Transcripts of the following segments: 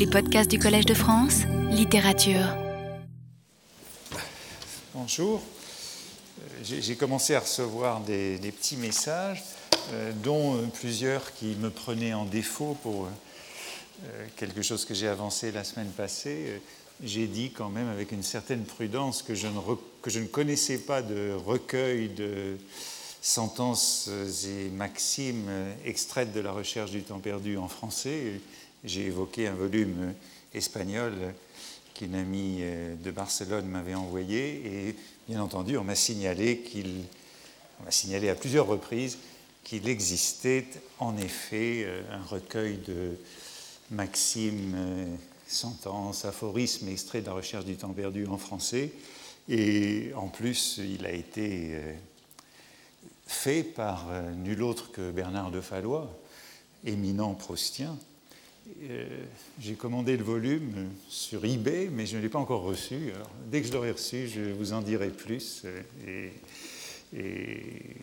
Les podcasts du Collège de France, littérature. Bonjour. Euh, j'ai commencé à recevoir des, petits messages, euh, dont euh, plusieurs qui me prenaient en défaut pour quelque chose que j'ai avancé la semaine passée. J'ai dit quand même avec une certaine prudence que je ne, que je ne connaissais pas de recueil de sentences et maximes extraites de la recherche du temps perdu en français. J'ai évoqué un volume espagnol qu'une amie de Barcelone m'avait envoyé et bien entendu on m'a signalé m'a signalé à plusieurs reprises qu'il existait en effet un recueil de maximes, sentences, aphorismes extraits de la recherche du temps perdu en français et en plus il a été fait par euh, nul autre que Bernard de Fallois, éminent proustien. Euh, j'ai commandé le volume sur eBay, mais je ne l'ai pas encore reçu. dès que je l'aurai reçu, je vous en dirai plus euh, et,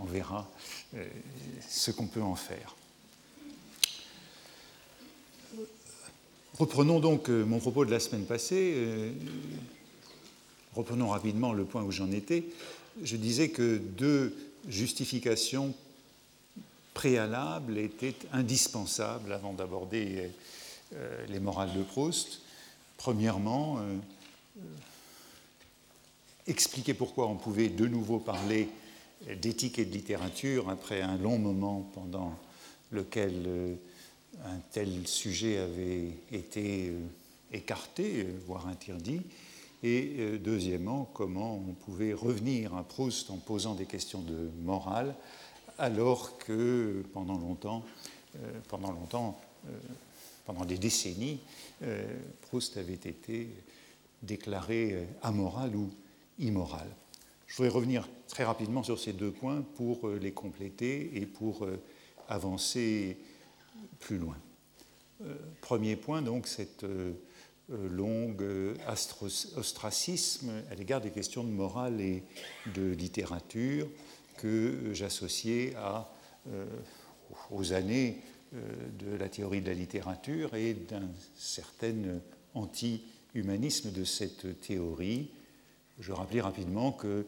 on verra ce qu'on peut en faire. Reprenons donc mon propos de la semaine passée. Reprenons rapidement le point où j'en étais je disais que deux justifications préalables étaient indispensables avant d'aborder euh, les morales de Proust. Premièrement, euh, expliquer pourquoi on pouvait de nouveau parler d'éthique et de littérature après un long moment pendant lequel euh, un tel sujet avait été écarté, voire interdit, et euh, deuxièmement, comment on pouvait revenir à Proust en posant des questions de morale, alors que pendant longtemps, euh, pendant, longtemps euh, pendant des décennies, Proust avait été déclaré amoral ou immoral. Je voudrais revenir très rapidement sur ces deux points pour les compléter et pour avancer plus loin. Premier point, donc, cette euh, long euh, ostracisme à l'égard des questions de morale et de littérature que j'associais euh, aux années de la théorie de la littérature et d'un certain anti-humanisme de cette théorie. Je rappelais rapidement que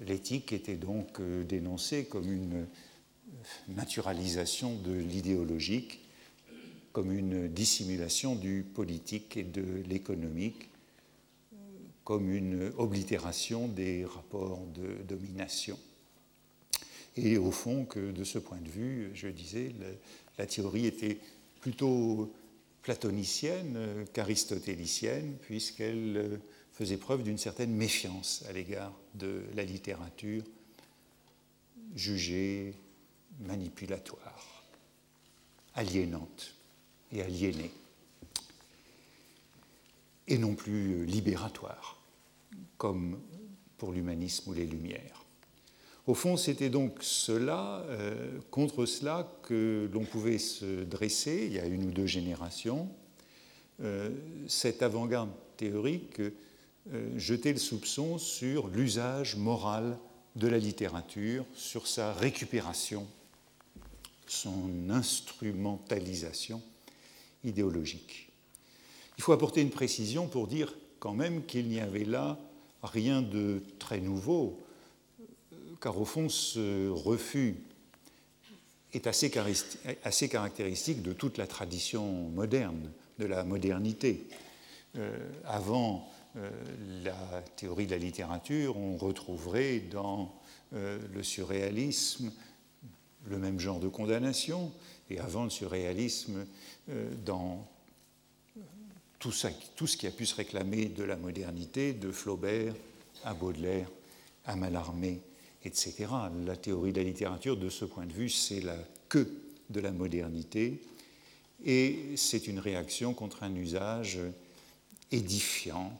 l'éthique était donc dénoncée comme une naturalisation de l'idéologique comme une dissimulation du politique et de l'économique, comme une oblitération des rapports de domination. Et au fond, que de ce point de vue, je disais, la théorie était plutôt platonicienne qu'aristotélicienne, puisqu'elle faisait preuve d'une certaine méfiance à l'égard de la littérature jugée manipulatoire, aliénante et aliéné, et non plus libératoire, comme pour l'humanisme ou les Lumières. Au fond, c'était donc cela, euh, contre cela, que l'on pouvait se dresser il y a une ou deux générations. Euh, cette avant-garde théorique euh, jetait le soupçon sur l'usage moral de la littérature, sur sa récupération, son instrumentalisation idéologique. Il faut apporter une précision pour dire quand même qu'il n'y avait là rien de très nouveau, car au fond ce refus est assez, caractéristique de toute la tradition moderne, de la modernité. Euh, avant euh, la théorie de la littérature, on retrouverait dans euh, le surréalisme le même genre de condamnation, et avant le surréalisme, dans tout, tout ce qui a pu se réclamer de la modernité, de Flaubert à Baudelaire, à Mallarmé, etc. La théorie de la littérature, de ce point de vue, c'est la queue de la modernité, et c'est une réaction contre un usage édifiant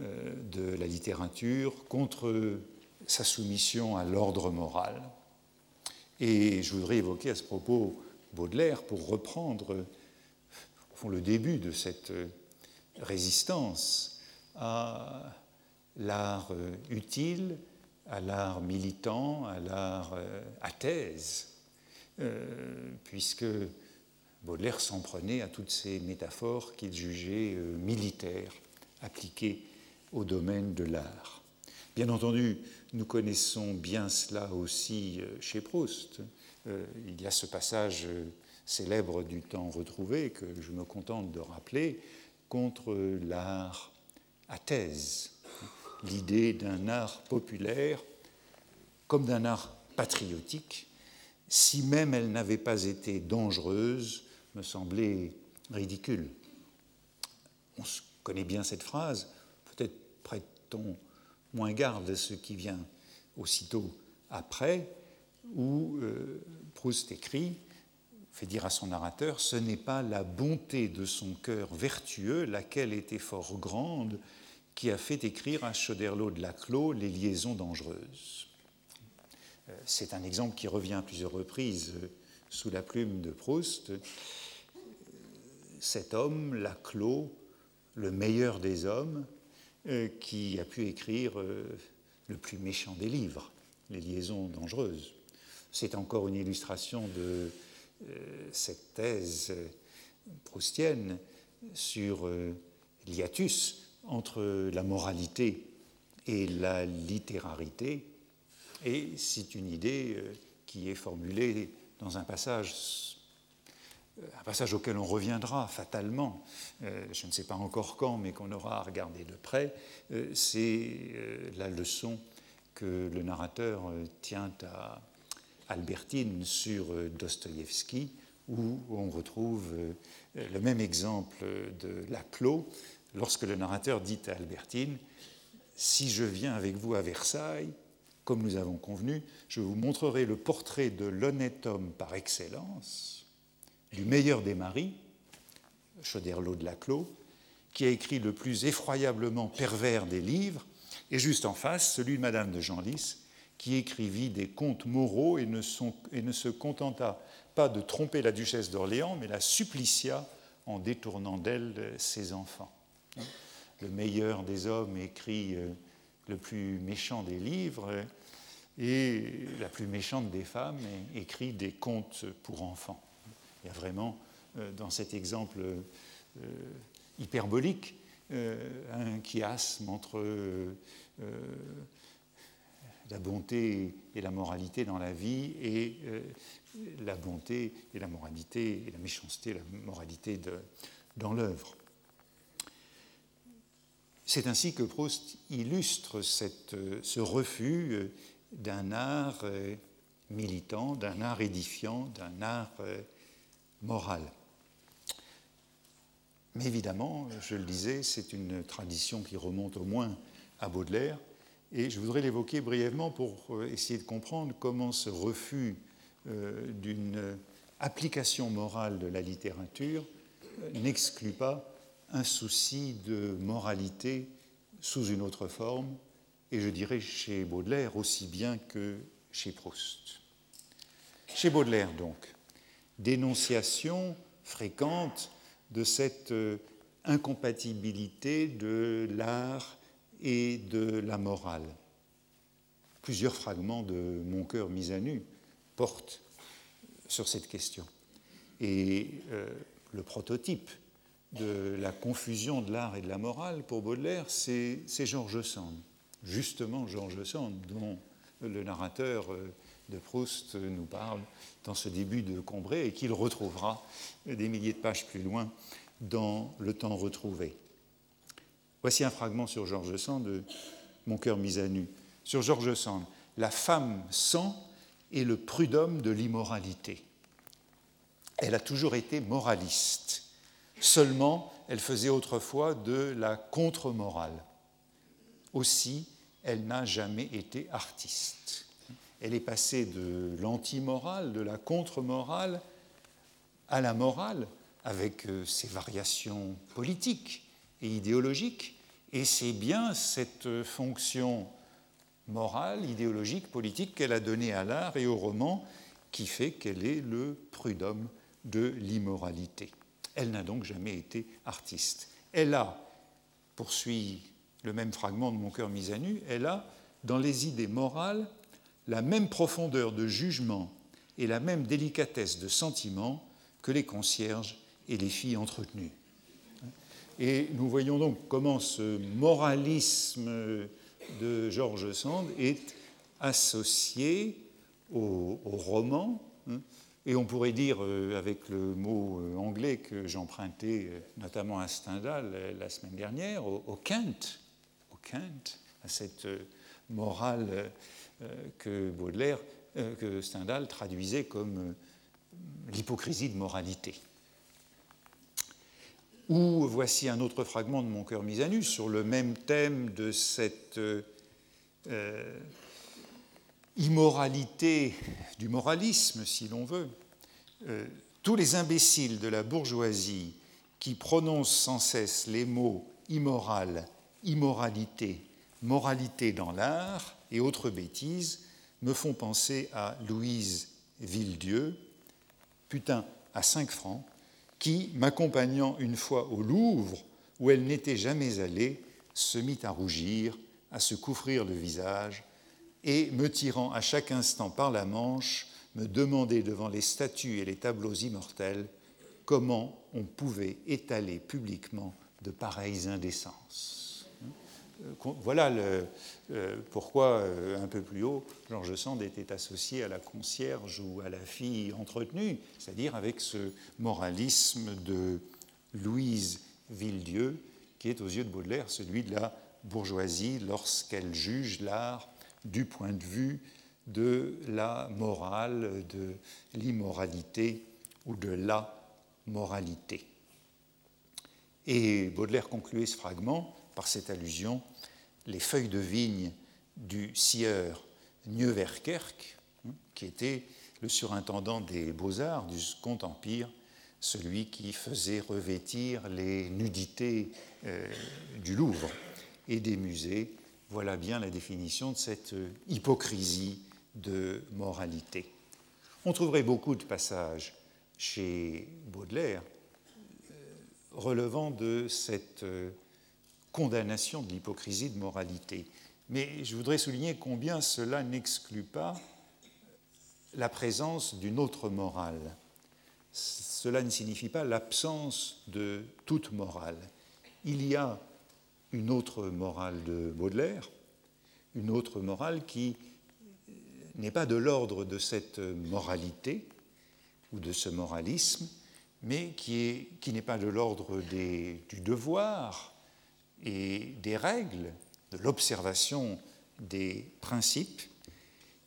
euh, de la littérature, contre sa soumission à l'ordre moral. Et je voudrais évoquer à ce propos Baudelaire pour reprendre au fond, le début de cette résistance à l'art utile, à l'art militant, à l'art à thèse, euh, puisque Baudelaire s'en prenait à toutes ces métaphores qu'il jugeait euh, militaires, appliquées au domaine de l'art. Bien entendu, nous connaissons bien cela aussi euh, chez Proust. Il y a ce passage célèbre du temps retrouvé que je me contente de rappeler contre l'art à thèse, l'idée d'un art populaire comme d'un art patriotique, si même elle n'avait pas été dangereuse, me semblait ridicule. On connaît bien cette phrase, peut-être prête-t-on moins garde à ce qui vient aussitôt après, où euh, Proust écrit, fait dire à son narrateur, ce n'est pas la bonté de son cœur vertueux, laquelle était fort grande, qui a fait écrire à Choderlos de Laclos les liaisons dangereuses. Euh, c'est un exemple qui revient à plusieurs reprises euh, sous la plume de Proust. Cet homme, Laclos, le meilleur des hommes, euh, qui a pu écrire le plus méchant des livres, les liaisons dangereuses. C'est encore une illustration de cette thèse proustienne sur l'hiatus entre la moralité et la littérarité, et c'est une idée euh, qui est formulée dans un passage, euh, un passage auquel on reviendra fatalement, euh, je ne sais pas encore quand, mais qu'on aura à regarder de près, c'est la leçon que le narrateur tient à Albertine sur Dostoïevski, où on retrouve le même exemple de Laclos, lorsque le narrateur dit à Albertine, si je viens avec vous à Versailles, comme nous avons convenu, je vous montrerai le portrait de l'honnête homme par excellence, du meilleur des maris, Choderlos de Laclos, qui a écrit le plus effroyablement pervers des livres, et juste en face, celui de Madame de Genlis, qui écrivit des contes moraux et et ne se contenta pas de tromper la duchesse d'Orléans, mais la supplicia en détournant d'elle ses enfants. Le meilleur des hommes écrit euh, le plus méchant des livres, et la plus méchante des femmes écrit des contes pour enfants. Il y a vraiment, euh, dans cet exemple euh, hyperbolique, euh, un chiasme entre la bonté et la moralité dans la vie et la bonté et la moralité et la méchanceté, la moralité dans l'œuvre. C'est ainsi que Proust illustre ce refus d'un art euh, militant, d'un art édifiant, d'un art euh, moral. Mais évidemment, je le disais, c'est une tradition qui remonte au moins à Baudelaire, et je voudrais l'évoquer brièvement pour euh, essayer de comprendre comment ce refus d'une application morale de la littérature n'exclut pas un souci de moralité sous une autre forme, et je dirais chez Baudelaire aussi bien que chez Proust. Chez Baudelaire, donc, dénonciation fréquente de cette euh, incompatibilité de l'art et de la morale. Plusieurs fragments de Mon cœur mis à nu portent sur cette question. Et euh, le prototype de la confusion de l'art et de la morale pour Baudelaire, c'est Georges Sand justement Georges Sand, dont le narrateur euh, de Proust nous parle dans ce début de Combray et qu'il retrouvera des milliers de pages plus loin dans Le temps retrouvé. Voici un fragment sur Georges Sand de Mon cœur mis à nu. Sur Georges Sand, la femme sang est le prud'homme de l'immoralité. Elle a toujours été moraliste. Seulement, elle faisait autrefois de la contre-morale. Aussi, elle n'a jamais été artiste. Elle est passée de l'anti-morale, de la contre-morale, à la morale, avec euh, ses variations politiques et idéologiques. Et c'est bien cette fonction morale, idéologique, politique qu'elle a donnée à l'art et au roman qui fait qu'elle est le prud'homme de l'immoralité. Elle n'a donc jamais été artiste. Elle a, poursuit le même fragment de Mon cœur mis à nu, elle a, dans les idées morales, la même profondeur de jugement et la même délicatesse de sentiment que les concierges et les filles entretenues. Et nous voyons donc comment ce moralisme de George Sand est associé au, roman, hein, et on pourrait dire, euh, avec le mot euh, anglais que j'empruntais euh, notamment à Stendhal la semaine dernière, au, au Kant, au Kant, à cette morale que Baudelaire, que Stendhal traduisait comme l'hypocrisie de moralité. Ou voici un autre fragment de Mon cœur mis à nu sur le même thème de cette immoralité, du moralisme si l'on veut. Euh, tous les imbéciles de la bourgeoisie qui prononcent sans cesse les mots immoral, immoralité, moralité dans l'art et autres bêtises me font penser à Louise Villedieu, putain à 5 francs, qui, m'accompagnant une fois au Louvre, où elle n'était jamais allée, se mit à rougir, à se couvrir le visage, et, me tirant à chaque instant par la manche, me demandait devant les statues et les tableaux immortels comment on pouvait étaler publiquement de pareilles indécences. Euh, voilà euh, pourquoi, euh, un peu plus haut, Georges Sand était associé à la concierge ou à la fille entretenue, c'est-à-dire avec ce moralisme de Louise Villedieu, qui est aux yeux de Baudelaire celui de la bourgeoisie lorsqu'elle juge l'art du point de vue de la morale, de l'immoralité ou de la moralité. Et Baudelaire concluait ce fragment par cette allusion les feuilles de vigne du sieur Nieuwerkerk, hein, qui était le surintendant des beaux-arts du Second Empire, celui qui faisait revêtir les nudités euh, du Louvre et des musées. Voilà bien la définition de cette hypocrisie de moralité. On trouverait beaucoup de passages chez Baudelaire euh, relevant de cette euh, condamnation de l'hypocrisie de moralité. Mais je voudrais souligner combien cela n'exclut pas la présence d'une autre morale. Cela ne signifie pas l'absence de toute morale. Il y a une autre morale de Baudelaire, une autre morale qui n'est pas de l'ordre de cette moralité ou de ce moralisme, mais qui n'est pas de l'ordre du devoir, et des règles, de l'observation des principes,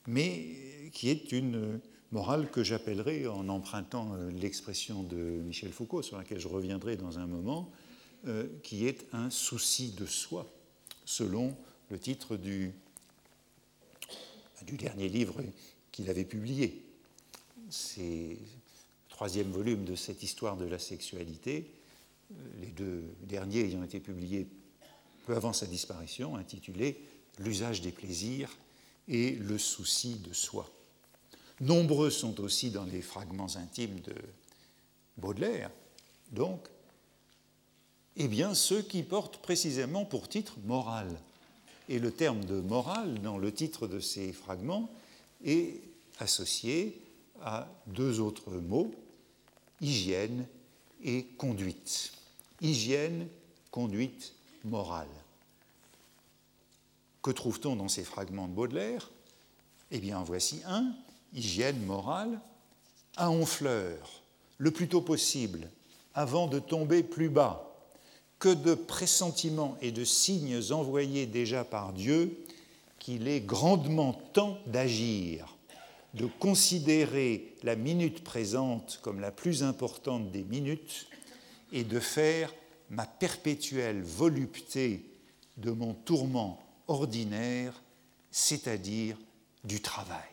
mais qui est une morale que j'appellerai, en empruntant euh, l'expression de Michel Foucault, sur laquelle je reviendrai dans un moment, euh, qui est un souci de soi, selon le titre du, dernier livre qu'il avait publié. C'est le troisième volume de cette histoire de la sexualité, euh, les deux derniers ayant été publiés peu avant sa disparition, intitulé L'usage des plaisirs et le souci de soi. Nombreux sont aussi dans les fragments intimes de Baudelaire, donc, eh bien, ceux qui portent précisément pour titre moral. Et le terme de morale dans le titre de ces fragments est associé à deux autres mots, hygiène et conduite. Hygiène, conduite morale. Que trouve-t-on dans ces fragments de Baudelaire? Eh bien, voici un, hygiène morale, à Honfleur, le plus tôt possible, avant de tomber plus bas. Que de pressentiments et de signes envoyés déjà par Dieu qu'il est grandement temps d'agir, de considérer la minute présente comme la plus importante des minutes et de faire ma perpétuelle volupté de mon tourment ordinaire, c'est-à-dire du travail.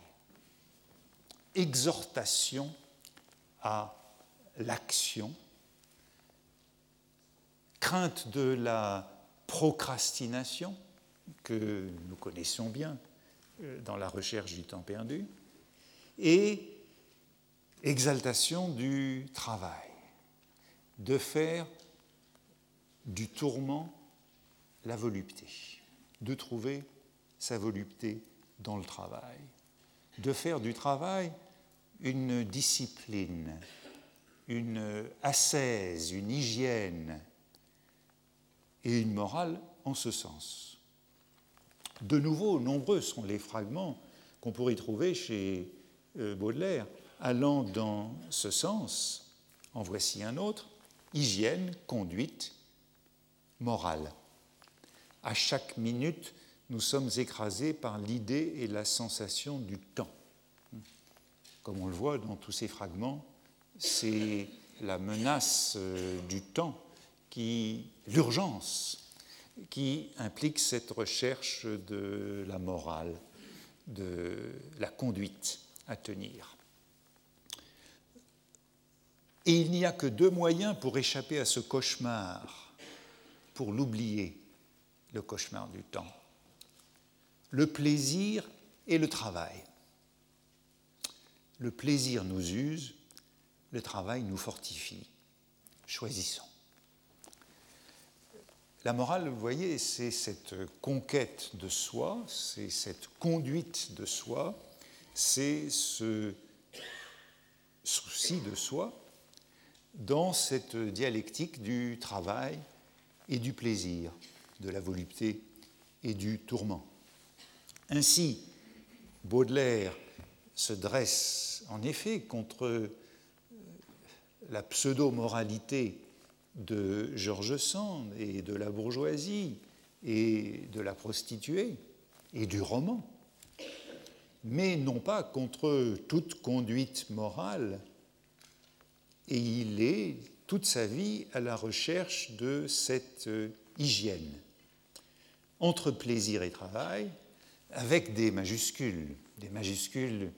Exhortation à l'action, crainte de la procrastination, que nous connaissons bien euh, dans la recherche du temps perdu, et exaltation du travail, de faire du tourment la volupté, de trouver sa volupté dans le travail, de faire du travail une discipline une ascèse, une hygiène et une morale en ce sens. De nouveau, nombreux sont les fragments qu'on pourrait trouver chez euh, Baudelaire allant dans ce sens. En voici un autre hygiène, conduite, morale. À chaque minute, nous sommes écrasés par l'idée et la sensation du temps. Comme on le voit dans tous ces fragments, c'est la menace euh, du temps, qui, l'urgence, qui implique cette recherche de la morale, de la conduite à tenir. Et il n'y a que deux moyens pour échapper à ce cauchemar, pour l'oublier, le cauchemar du temps. Le plaisir et le travail. Le plaisir nous use, le travail nous fortifie. Choisissons. La morale, vous voyez, c'est cette conquête de soi, c'est cette conduite de soi, c'est ce souci de soi dans cette dialectique du travail et du plaisir, de la volupté et du tourment. Ainsi, Baudelaire se dresse en effet contre la pseudo-moralité de Georges Sand et de la bourgeoisie et de la prostituée et du roman, mais non pas contre toute conduite morale. Et il est toute sa vie à la recherche de cette euh, hygiène entre plaisir et travail, avec des majuscules, des majuscules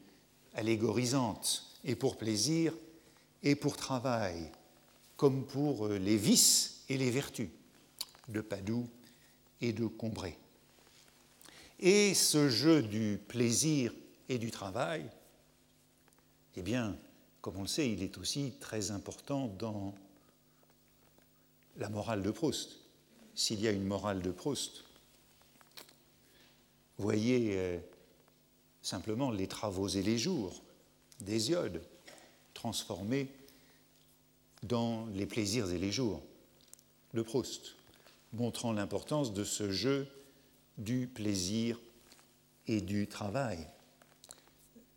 allégorisantes, et pour plaisir et pour travail, comme pour euh, les vices et les vertus de Padoue et de Combray. Et ce jeu du plaisir et du travail, eh bien, comme on le sait, il est aussi très important dans la morale de Proust. S'il y a une morale de Proust, voyez euh, simplement les travaux et les jours d'Hésiode transformés dans les plaisirs et les jours de Proust, montrant l'importance de ce jeu du plaisir et du travail.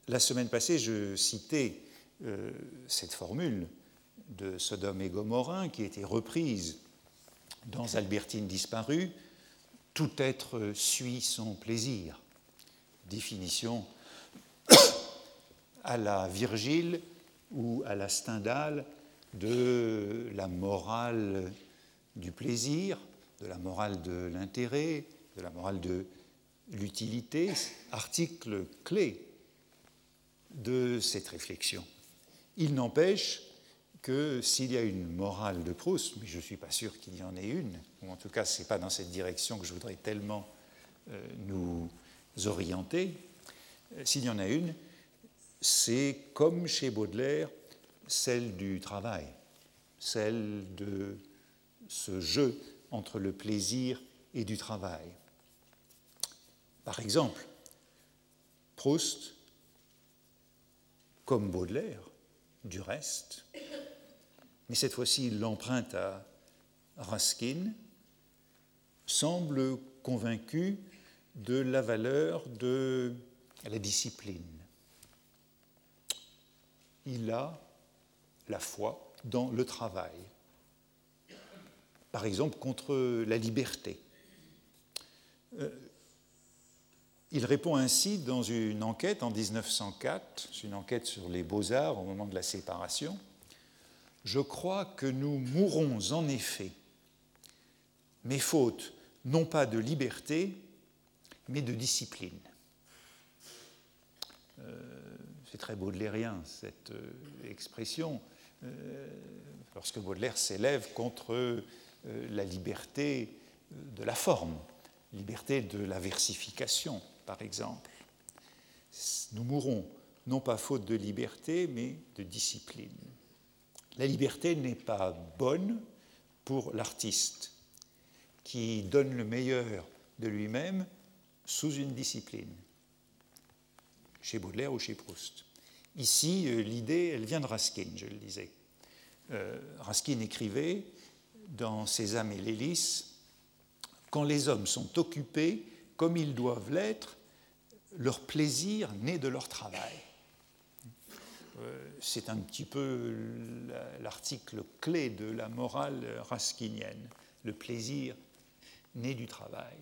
La semaine passée, je citais euh, cette formule de Sodome et Gomorin qui était reprise dans Albertine disparue, tout être suit son plaisir. Définition à la Virgile ou à la Stendhal de la morale du plaisir, de la morale de l'intérêt, de la morale de l'utilité, article clé de cette réflexion. Il n'empêche que s'il y a une morale de Proust, mais je ne suis pas sûr qu'il y en ait une, ou en tout cas ce n'est pas dans cette direction que je voudrais tellement euh, nous orienter, euh, s'il y en a une, c'est comme chez Baudelaire, celle du travail, celle de ce jeu entre le plaisir et du travail. Par exemple, Proust, comme Baudelaire, du reste, mais cette fois-ci l'empreinte à Ruskin, semble convaincu de la valeur de la discipline. Il a la foi dans le travail. Par exemple, contre la liberté. Euh, il répond ainsi dans une enquête en 1904, une enquête sur les beaux-arts au moment de la séparation. Je crois que nous mourrons en effet, mais faute non pas de liberté, mais de discipline. Euh, c'est très baudelairien cette euh, expression. Euh, lorsque Baudelaire s'élève contre euh, la liberté de la forme, liberté de la versification, par exemple. Nous mourrons non pas faute de liberté, mais de discipline. La liberté n'est pas bonne pour l'artiste qui donne le meilleur de lui-même sous une discipline, chez Baudelaire ou chez Proust. Ici, euh, l'idée, elle vient de Raskin, je le disais. euh, Raskin écrivait dans Ses âmes et l'hélice Quand les hommes sont occupés comme ils doivent l'être, leur plaisir naît de leur travail. Euh, c'est un petit peu l'article clé de la morale raskinienne. Le plaisir naît du travail.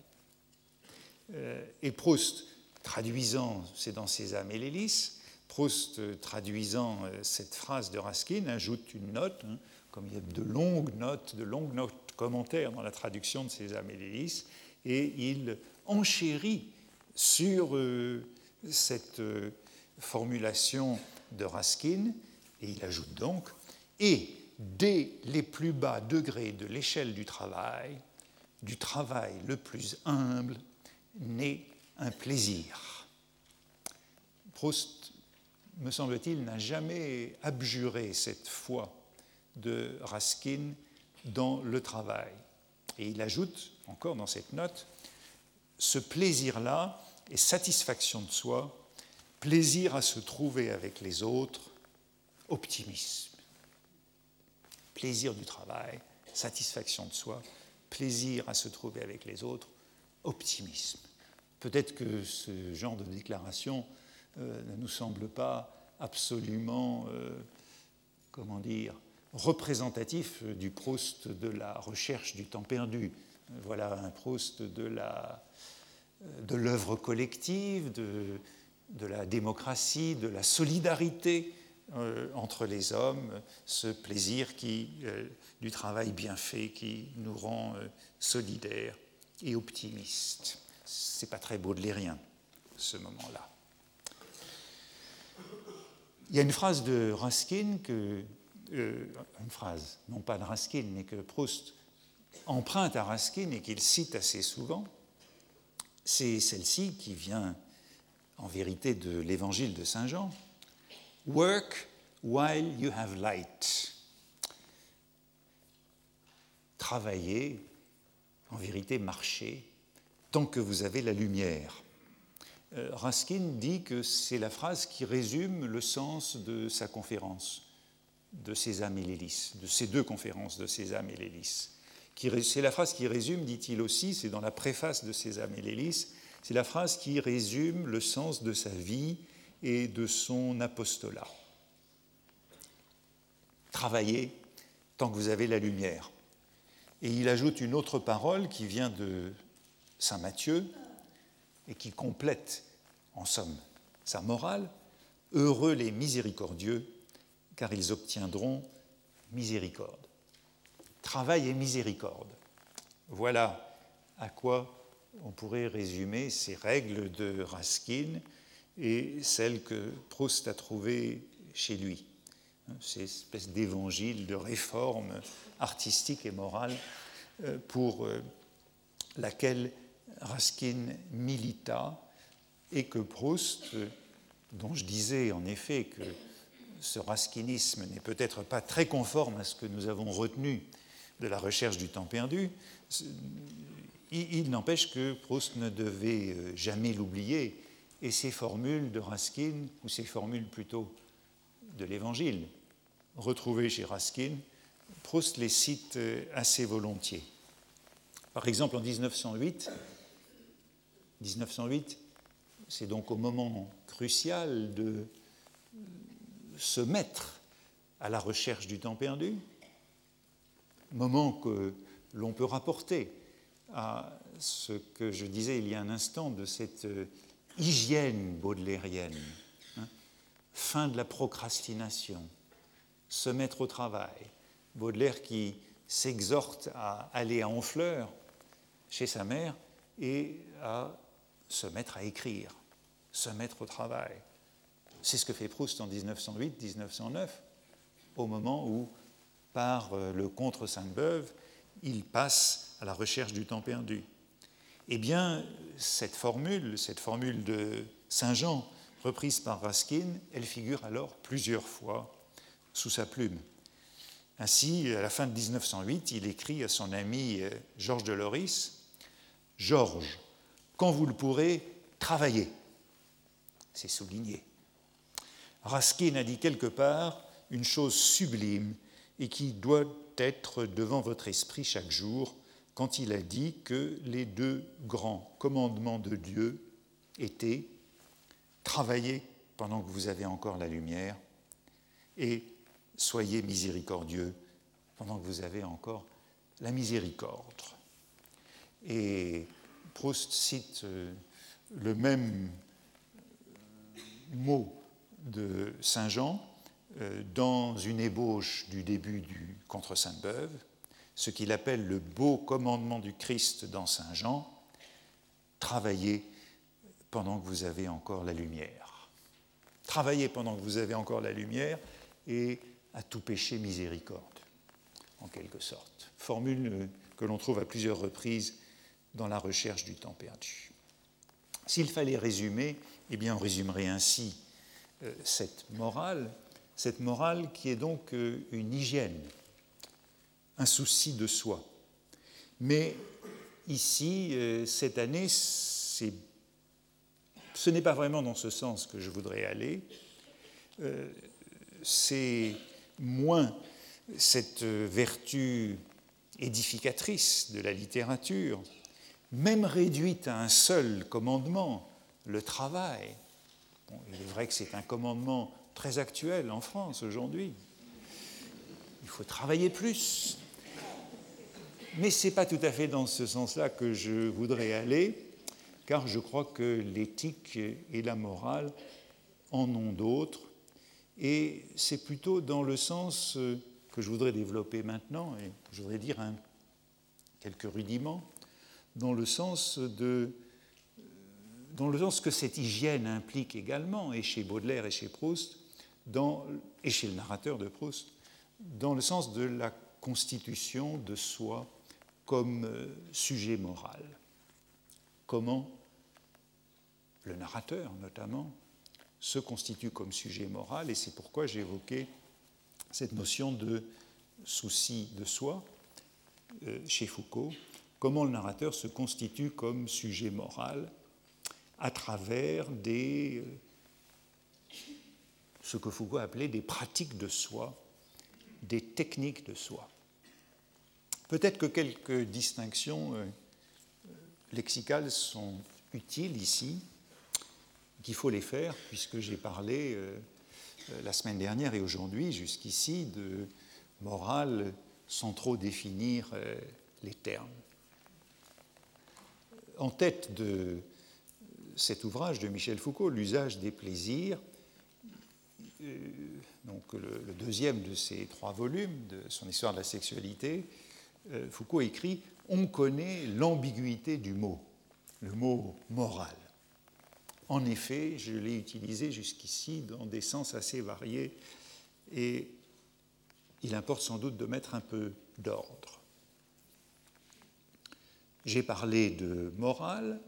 Et Proust, traduisant, c'est dans ses âmes et l'hélice, Proust, traduisant euh, cette phrase de Raskin, ajoute une note, hein, comme il y a de longues notes, de longues notes commentaires dans la traduction de ses âmes et et il enchérit sur cette formulation de Raskin, et il ajoute donc, et dès les plus bas degrés de l'échelle du travail, du travail le plus humble, naît un plaisir. Proust, me semble-t-il, n'a jamais abjuré cette foi de Raskin dans le travail. Et il ajoute encore dans cette note, ce plaisir-là est satisfaction de soi plaisir à se trouver avec les autres, optimisme. Plaisir du travail, satisfaction de soi, plaisir à se trouver avec les autres, optimisme. Peut-être que ce genre de déclaration euh, ne nous semble pas absolument, euh, comment dire, représentatif du Proust de la recherche du temps perdu. Voilà un Proust de l'œuvre collective, de, de la démocratie, de la solidarité euh, entre les hommes, ce plaisir qui, euh, du travail bien fait qui nous rend euh, solidaires et optimistes. C'est pas très baudelairien, ce moment-là. Il y a une phrase de Raskin que, une phrase, non pas de Raskin, mais que Proust emprunte à Raskin et qu'il cite assez souvent. C'est celle-ci qui vient en vérité de l'évangile de Saint Jean. Work while you have light. Travaillez, en vérité marchez, tant que vous avez la lumière. Euh, Raskin dit que c'est la phrase qui résume le sens de sa conférence de Césame et l'hélice, de ces deux conférences de Césame et l'hélice. C'est la phrase qui résume, dit-il aussi, c'est dans la préface de Césame et l'hélice, c'est la phrase qui résume le sens de sa vie et de son apostolat. Travaillez tant que vous avez la lumière. Et il ajoute une autre parole qui vient de Saint Matthieu et qui complète, en somme, sa morale. Heureux les miséricordieux, car ils obtiendront miséricorde. Travail et miséricorde. Voilà à quoi on pourrait résumer ces règles de Raskin et celles que Proust a trouvées chez lui. Ces espèces d'évangile, de réforme artistique et morale euh, pour euh, laquelle Raskin milita et que Proust, dont je disais en effet que ce raskinisme n'est peut-être pas très conforme à ce que nous avons retenu de la recherche du temps perdu, il, n'empêche que Proust ne devait euh, jamais l'oublier, et ces formules de Raskin, ou ces formules plutôt de l'Évangile, retrouvées chez Raskin, Proust les cite euh, assez volontiers. Par exemple, en 1908, 1908 c'est donc au moment crucial de se mettre à la recherche du temps perdu, moment que l'on peut rapporter à ce que je disais il y a un instant de cette euh, hygiène baudelairienne, hein. fin de la procrastination, se mettre au travail. Baudelaire qui s'exhorte à aller à Honfleur chez sa mère et à se mettre à écrire, se mettre au travail. C'est ce que fait Proust en 1908-1909, au moment où, par euh, le contre Sainte-Beuve, il passe à la recherche du temps perdu. Eh bien, cette formule, cette formule de Saint Jean, reprise par Raskin, elle figure alors plusieurs fois sous sa plume. Ainsi, à la fin de 1908, il écrit à son ami euh, Georges de Loris Georges, quand vous le pourrez, travaillez. C'est souligné. Raskin a dit quelque part une chose sublime et qui doit être devant votre esprit chaque jour quand il a dit que les deux grands commandements de Dieu étaient travailler pendant que vous avez encore la lumière et soyez miséricordieux pendant que vous avez encore la miséricorde. Et Proust cite euh, le même mot de Saint Jean euh, dans une ébauche du début du Contre Sainte-Beuve, ce qu'il appelle le beau commandement du Christ dans Saint Jean, travaillez pendant que vous avez encore la lumière. Travaillez pendant que vous avez encore la lumière et à tout péché miséricorde, en quelque sorte. Formule que l'on trouve à plusieurs reprises dans la recherche du temps perdu. S'il fallait résumer, eh bien on résumerait ainsi euh, cette morale, cette morale qui est donc euh, une hygiène, un souci de soi. Mais ici, euh, cette année, ce n'est pas vraiment dans ce sens que je voudrais aller. c'est moins cette vertu édificatrice de la littérature, même réduite à un seul commandement, le travail. il est vrai que c'est un commandement très actuel en France aujourd'hui. Il faut travailler plus. Mais ce n'est pas tout à fait dans ce sens-là que je voudrais aller, car je crois que l'éthique et la morale en ont d'autres. Et c'est plutôt dans le sens que je voudrais développer maintenant, et je voudrais dire quelques rudiments, dans le sens de dans le sens que cette hygiène implique également, et chez Baudelaire et chez Proust, et chez le narrateur de Proust, dans le sens de la constitution de soi comme euh, sujet moral. Comment le narrateur, notamment, se constitue comme sujet moral, et c'est pourquoi j'ai évoqué cette notion de souci de soi euh, chez Foucault, comment le narrateur se constitue comme sujet moral à travers des, euh, ce que Foucault appelait des pratiques de soi, des techniques de soi. Peut-être que quelques distinctions euh, lexicales sont utiles ici, qu'il faut les faire, puisque j'ai parlé la semaine dernière et aujourd'hui, jusqu'ici, de morale sans trop définir les termes en tête de cet ouvrage de Michel Foucault, L'usage des plaisirs, euh, donc le, deuxième de ces trois volumes de son histoire de la sexualité, euh, Foucault écrit On connaît l'ambiguïté du mot, le mot moral. En effet, je l'ai utilisé jusqu'ici dans des sens assez variés et il importe sans doute de mettre un peu d'ordre. J'ai parlé de morale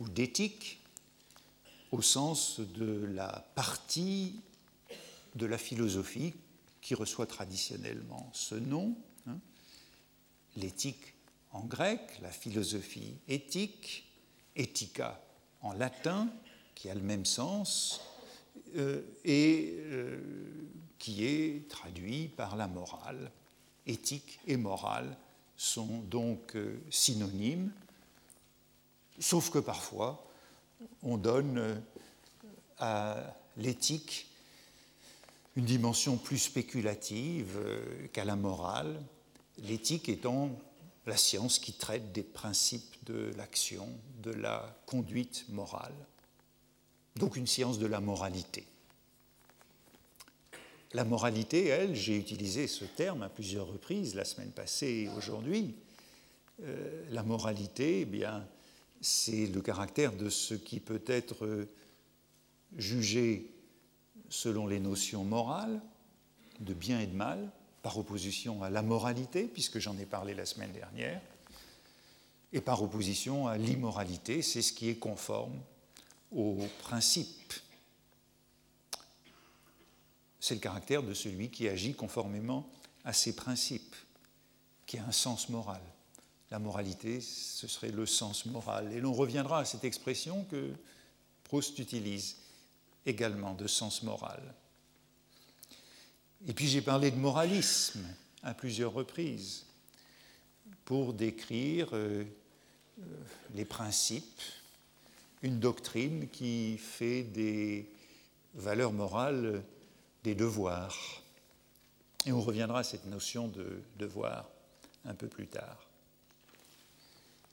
ou d'éthique au sens de la partie de la philosophie qui reçoit traditionnellement ce nom, hein. l'éthique en grec, la philosophie éthique, ethica en latin, qui a le même sens, euh, et euh, qui est traduit par la morale, éthique et morale sont donc euh, synonymes, sauf que parfois on donne euh, à l'éthique une dimension plus spéculative euh, qu'à la morale, l'éthique étant la science qui traite des principes de l'action, de la conduite morale, donc une science de la moralité. La moralité, elle, j'ai utilisé ce terme à plusieurs reprises la semaine passée et aujourd'hui. Euh, la moralité, eh bien, c'est le caractère de ce qui peut être jugé selon les notions morales, de bien et de mal, par opposition à la moralité, puisque j'en ai parlé la semaine dernière, et par opposition à l'immoralité, c'est ce qui est conforme aux principes c'est le caractère de celui qui agit conformément à ses principes, qui a un sens moral. La moralité, ce serait le sens moral. Et l'on reviendra à cette expression que Proust utilise également de sens moral. Et puis j'ai parlé de moralisme à plusieurs reprises pour décrire euh, euh, les principes, une doctrine qui fait des valeurs morales des devoirs. Et on reviendra à cette notion de devoir un peu plus tard.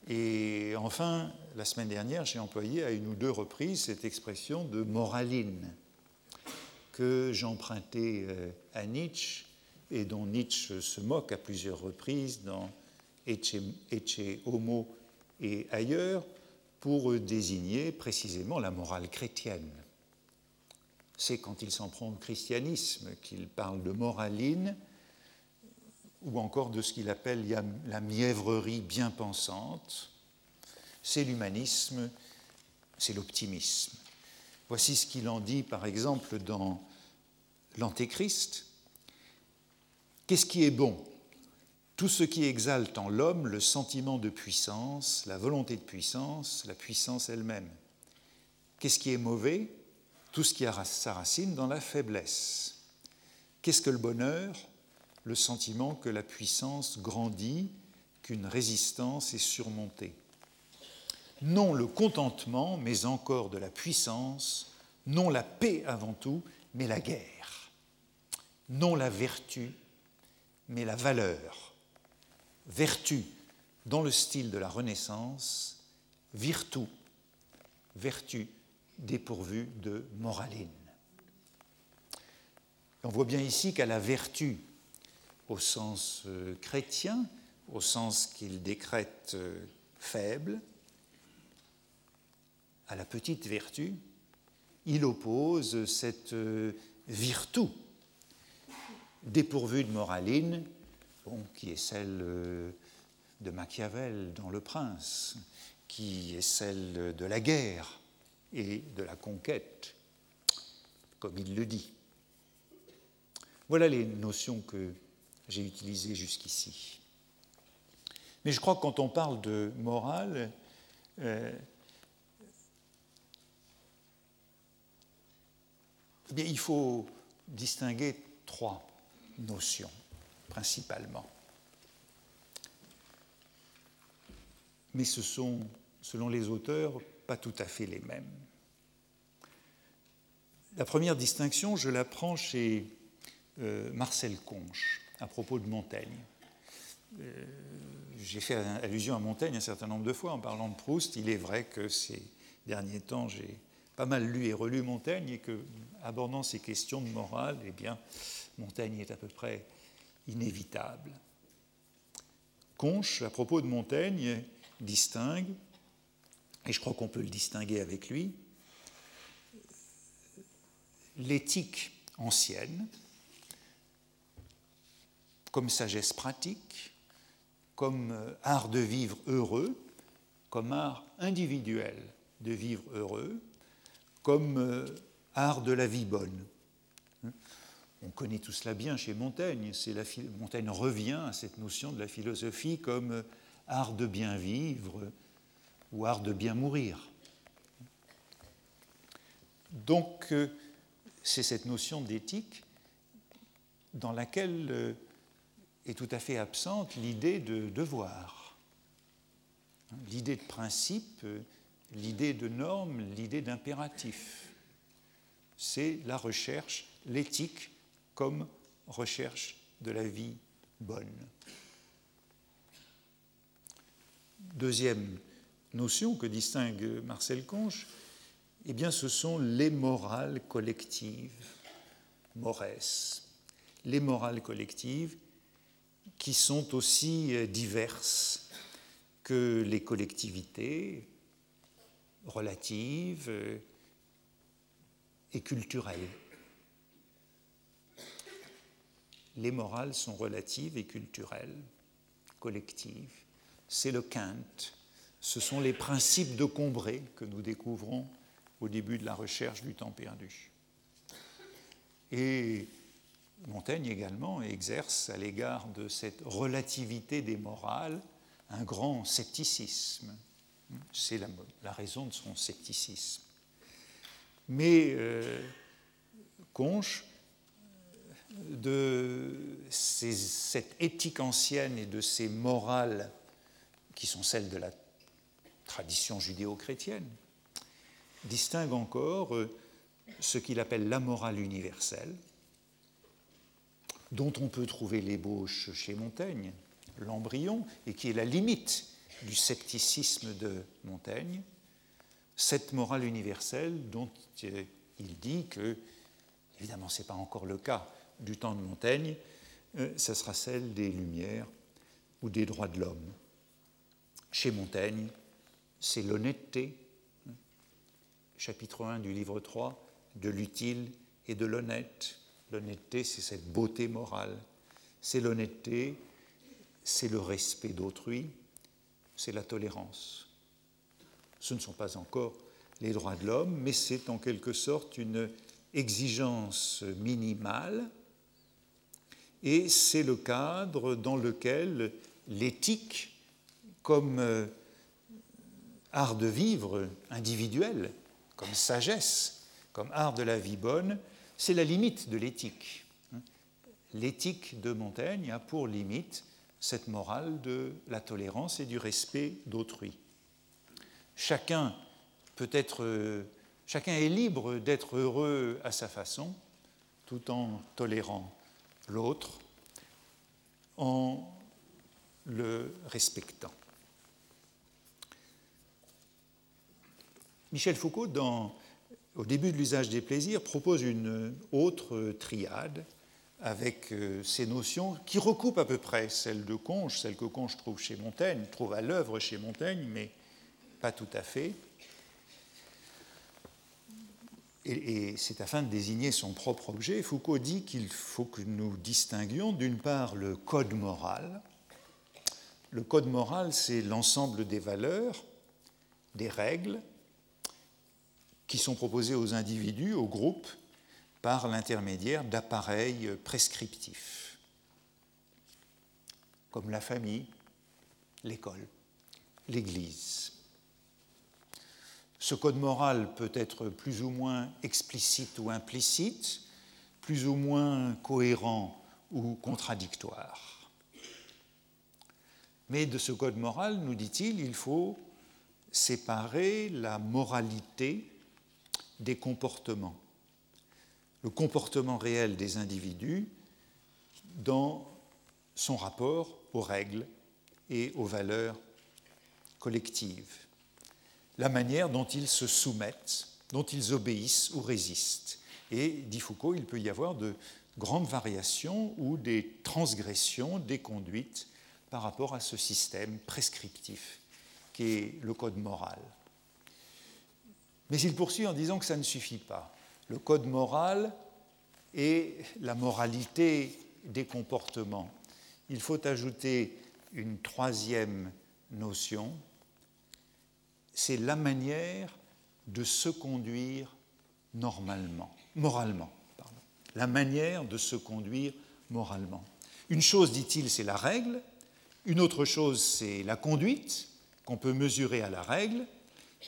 Et enfin, la semaine dernière, j'ai employé à une ou deux reprises cette expression de moraline que j'empruntais euh, à Nietzsche et dont Nietzsche se moque à plusieurs reprises dans Ecce, Homo et ailleurs pour désigner précisément la morale chrétienne. C'est quand il s'en prend au christianisme qu'il parle de moraline ou encore de ce qu'il appelle la mièvrerie bien pensante. C'est l'humanisme, c'est l'optimisme. Voici ce qu'il en dit, par exemple, dans l'Antéchrist. Qu'est-ce qui est bon? Tout ce qui exalte en l'homme le sentiment de puissance, la volonté de puissance, la puissance elle-même. Qu'est-ce qui est mauvais? Tout ce qui a sa racine dans la faiblesse. Qu'est-ce que le bonheur? Le sentiment que la puissance grandit, qu'une résistance est surmontée. Non le contentement, mais encore de la puissance, non la paix avant tout, mais la guerre. Non la vertu, mais la valeur. Vertu dans le style de la Renaissance, virtu, vertu dépourvue de moraline. On voit bien ici qu'à la vertu au sens euh, chrétien, au sens qu'il décrète euh, faible, à la petite vertu, il oppose cette euh, virtu dépourvue de moraline, qui est celle de Machiavel dans Le Prince, qui est celle de la guerre et de la conquête, comme il le dit. Voilà les notions que j'ai utilisé jusqu'ici. Mais je crois que quand on parle de morale, euh, eh il faut distinguer trois notions, principalement. Mais ce sont, selon les auteurs, pas tout à fait les mêmes. La première distinction, je la prends chez euh, Marcel Conche à propos de Montaigne. Euh, j'ai fait allusion à Montaigne un certain nombre de fois en parlant de Proust. Il est vrai que ces derniers temps, j'ai pas mal lu et relu Montaigne et que, abordant ces questions de morale, eh bien, Montaigne est à peu près inévitable. Conche, à propos de Montaigne, distingue, et je crois qu'on peut le distinguer avec lui, l'éthique ancienne, comme sagesse pratique, comme euh, art de vivre heureux, comme art individuel de vivre heureux, comme euh, art de la vie bonne. On connaît tout cela bien chez Montaigne. La, Montaigne revient à cette notion de la philosophie comme euh, art de bien vivre ou art de bien mourir. Donc, c'est cette notion d'éthique dans laquelle est tout à fait absente l'idée de devoir, l'idée de principe, l'idée de norme, l'idée d'impératif. C'est la recherche, l'éthique comme recherche de la vie bonne. Deuxième notion que distingue Marcel Conche, eh bien, ce sont les morales collectives, mores. Les morales collectives qui sont aussi euh, diverses que les collectivités relatives euh, et culturelles. Les morales sont relatives et culturelles, collectives. C'est le Kant. Ce sont les principes de Combray que nous découvrons au début de la recherche du temps perdu. Et Montaigne également exerce à l'égard de cette relativité des morales un grand scepticisme. C'est la, raison de son scepticisme. Mais euh, Conche de cette éthique ancienne et de ces morales qui sont celles de la tradition judéo-chrétienne, distingue encore euh, ce qu'il appelle la morale universelle, dont on peut trouver l'ébauche chez Montaigne, l'embryon, et qui est la limite du scepticisme de Montaigne, cette morale universelle dont euh, il dit que, évidemment ce n'est pas encore le cas du temps de Montaigne, euh, ce sera celle des Lumières ou des droits de l'homme. Chez Montaigne, c'est l'honnêteté, chapitre 1 du livre 3, de l'utile et de l'honnête. L'honnêteté, c'est cette beauté morale. C'est l'honnêteté, c'est le respect d'autrui, c'est la tolérance. Ce ne sont pas encore les droits de l'homme, mais c'est en quelque sorte une exigence minimale, et c'est le cadre dans lequel l'éthique, comme euh, art de vivre individuel, comme sagesse, comme art de la vie bonne, c'est la limite de l'éthique. L'éthique de Montaigne a pour limite cette morale de la tolérance et du respect d'autrui. Chacun peut être, chacun est libre d'être heureux à sa façon, tout en tolérant l'autre, en le respectant. Michel Foucault, au début de l'usage des plaisirs, propose une autre triade avec euh, ces notions qui recoupent à peu près celles de Conge, celles que Conge trouve chez Montaigne, trouve à l'œuvre chez Montaigne, mais pas tout à fait. Et, c'est afin de désigner son propre objet. Foucault dit qu'il faut que nous distinguions d'une part le code moral. Le code moral, c'est l'ensemble des valeurs, des règles qui sont proposées aux individus, aux groupes, par l'intermédiaire d'appareils prescriptifs, comme la famille, l'école, l'Église. Ce code moral peut être plus ou moins explicite ou implicite, plus ou moins cohérent ou contradictoire. Mais de ce code moral, nous dit-il, il faut séparer la moralité des comportements, le comportement réel des individus dans son rapport aux règles et aux valeurs collectives, la manière dont ils se soumettent, dont ils obéissent ou résistent. Et, dit Foucault, il peut y avoir de grandes variations ou des transgressions des conduites par rapport à ce système prescriptif qui est le code moral. Mais il poursuit en disant que ça ne suffit pas. Le code moral et la moralité des comportements. Il faut ajouter une troisième notion, c'est la manière de se conduire normalement, moralement. La manière de se conduire moralement. Une chose, dit-il, c'est la règle, une autre chose, c'est la conduite qu'on peut mesurer à la règle,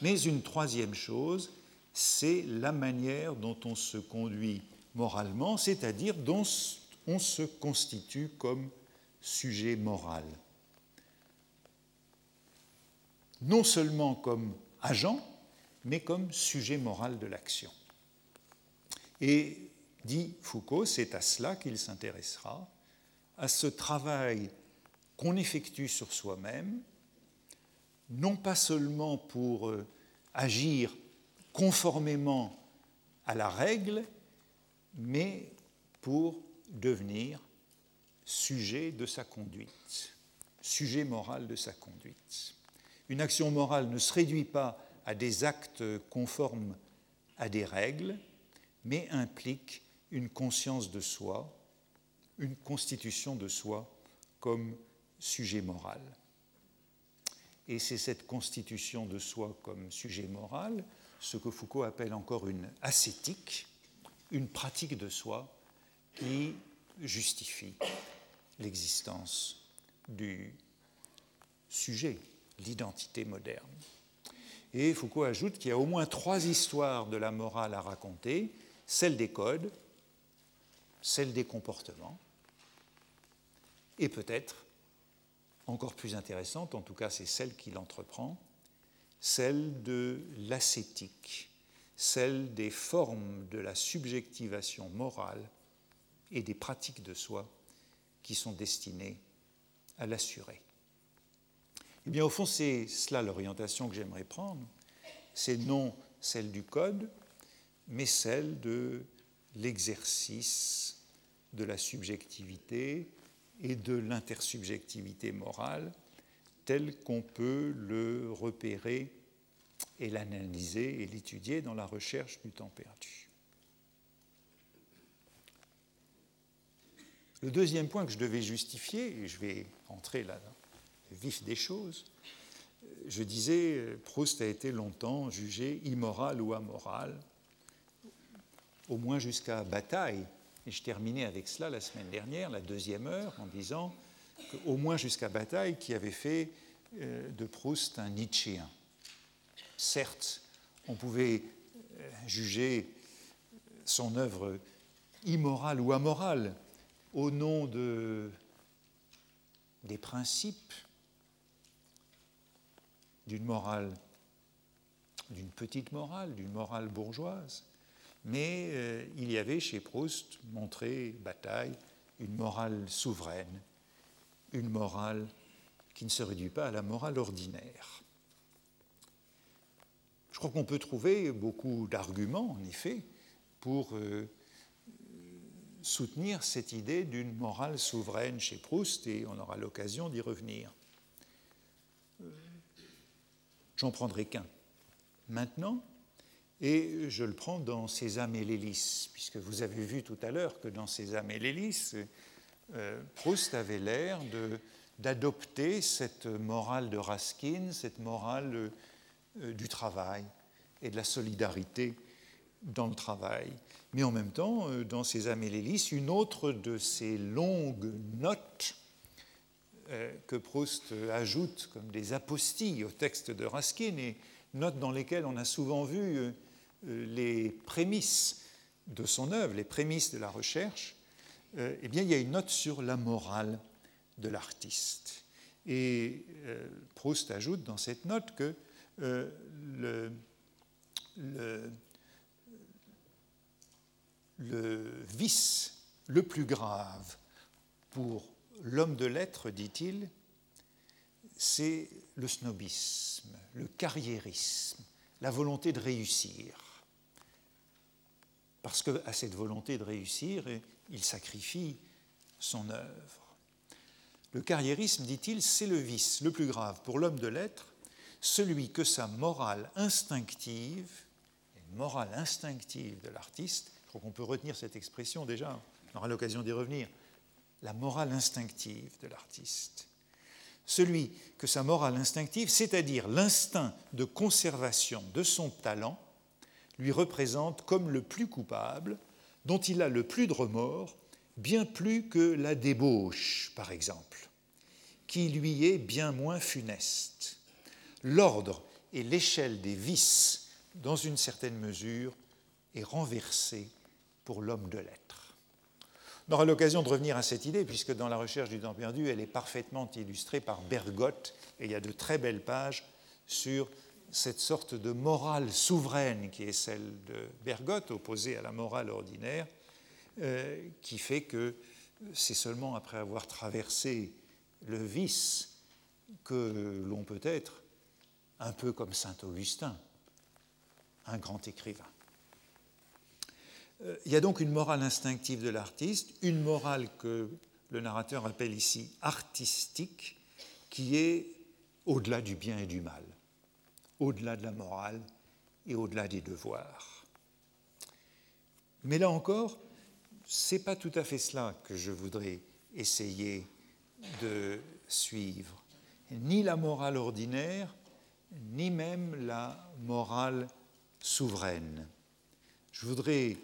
mais une troisième chose, c'est la manière dont on se conduit moralement, c'est-à-dire dont on se constitue comme sujet moral. Non seulement comme agent, mais comme sujet moral de l'action. Et, dit Foucault, c'est à cela qu'il s'intéressera, à ce travail qu'on effectue sur soi-même, non pas seulement pour euh, agir conformément à la règle, mais pour devenir sujet de sa conduite, sujet moral de sa conduite. Une action morale ne se réduit pas à des actes conformes à des règles, mais implique une conscience de soi, une constitution de soi comme sujet moral. Et c'est cette constitution de soi comme sujet moral, ce que Foucault appelle encore une ascétique, une pratique de soi qui justifie l'existence du sujet, l'identité moderne. Et Foucault ajoute qu'il y a au moins trois histoires de la morale à raconter, celle des codes, celle des comportements, et peut-être, encore plus intéressante, en tout cas c'est celle qu'il entreprend, celle de l'ascétique, celle des formes de la subjectivation morale et des pratiques de soi qui sont destinées à l'assurer. Eh bien, au fond, c'est cela l'orientation que j'aimerais prendre. C'est non celle du code, mais celle de l'exercice de la subjectivité et de l'intersubjectivité morale tel qu'on peut le repérer et l'analyser et l'étudier dans la recherche du temps perdu. Le deuxième point que je devais justifier, et je vais entrer là le vif des choses, je disais, Proust a été longtemps jugé immoral ou amoral, au moins jusqu'à Bataille. Et je terminais avec cela la semaine dernière, la deuxième heure, en disant qu'au moins jusqu'à Bataille, qui avait fait euh, de Proust un Nietzschéen. Certes, on pouvait euh, juger son œuvre immorale ou amorale au nom de, des principes d'une morale, d'une petite morale, d'une morale bourgeoise, mais euh, il y avait chez Proust, montré, bataille, une morale souveraine, une morale qui ne se réduit pas à la morale ordinaire. Je crois qu'on peut trouver beaucoup d'arguments, en effet, pour euh, soutenir cette idée d'une morale souveraine chez Proust, et on aura l'occasion d'y revenir. Euh, j'en prendrai qu'un. Maintenant, et je le prends dans Sésame et l'hélice, puisque vous avez vu tout à l'heure que dans Sésame et l'hélice, euh, Proust avait l'air d'adopter cette morale de Raskin, cette morale euh, du travail et de la solidarité dans le travail. Mais en même temps, euh, dans Sésame et l'hélice, une autre de ces longues notes que Proust ajoute comme des apostilles au texte de Raskin, et notes dans lesquelles on a souvent vu les prémices de son œuvre, les prémices de la recherche, euh, eh bien, il y a une note sur la morale de l'artiste. Et euh, Proust ajoute dans cette note que le, le, le, vice le plus grave pour l'homme de lettres, dit-il, c'est le snobisme, le carriérisme, la volonté de réussir parce qu'à cette volonté de réussir, il sacrifie son œuvre. Le carriérisme, dit-il, c'est le vice le plus grave pour l'homme de lettres, celui que sa morale instinctive, une morale instinctive de l'artiste, je crois qu'on peut retenir cette expression déjà, on aura l'occasion d'y revenir, la morale instinctive de l'artiste. Celui que sa morale instinctive, c'est-à-dire l'instinct de conservation de son talent, lui représente comme le plus coupable, dont il a le plus de remords, bien plus que la débauche, par exemple, qui lui est bien moins funeste. L'ordre et l'échelle des vices, dans une certaine mesure, est renversé pour l'homme de lettres. On aura l'occasion de revenir à cette idée, puisque dans la recherche du temps perdu, elle est parfaitement illustrée par Bergotte, et il y a de très belles pages sur cette sorte de morale souveraine qui est celle de Bergotte, opposée à la morale ordinaire, euh, qui fait que c'est seulement après avoir traversé le vice que l'on peut être un peu comme Saint Augustin, un grand écrivain. Euh, il y a donc une morale instinctive de l'artiste, une morale que le narrateur appelle ici artistique, qui est au-delà du bien et du mal au-delà de la morale et au-delà des devoirs. Mais là encore, ce n'est pas tout à fait cela que je voudrais essayer de suivre. Ni la morale ordinaire, ni même la morale souveraine. Je voudrais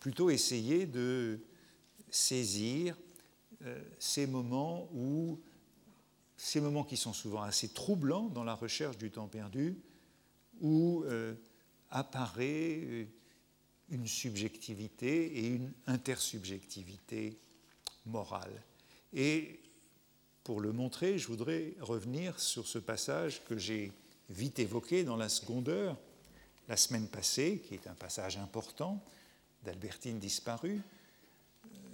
plutôt essayer de saisir euh, ces moments où ces moments qui sont souvent assez troublants dans la recherche du temps perdu, où euh, apparaît euh, une subjectivité et une intersubjectivité morale. Et pour le montrer, je voudrais revenir sur ce passage que j'ai vite évoqué dans la seconde heure, la semaine passée, qui est un passage important d'Albertine disparue,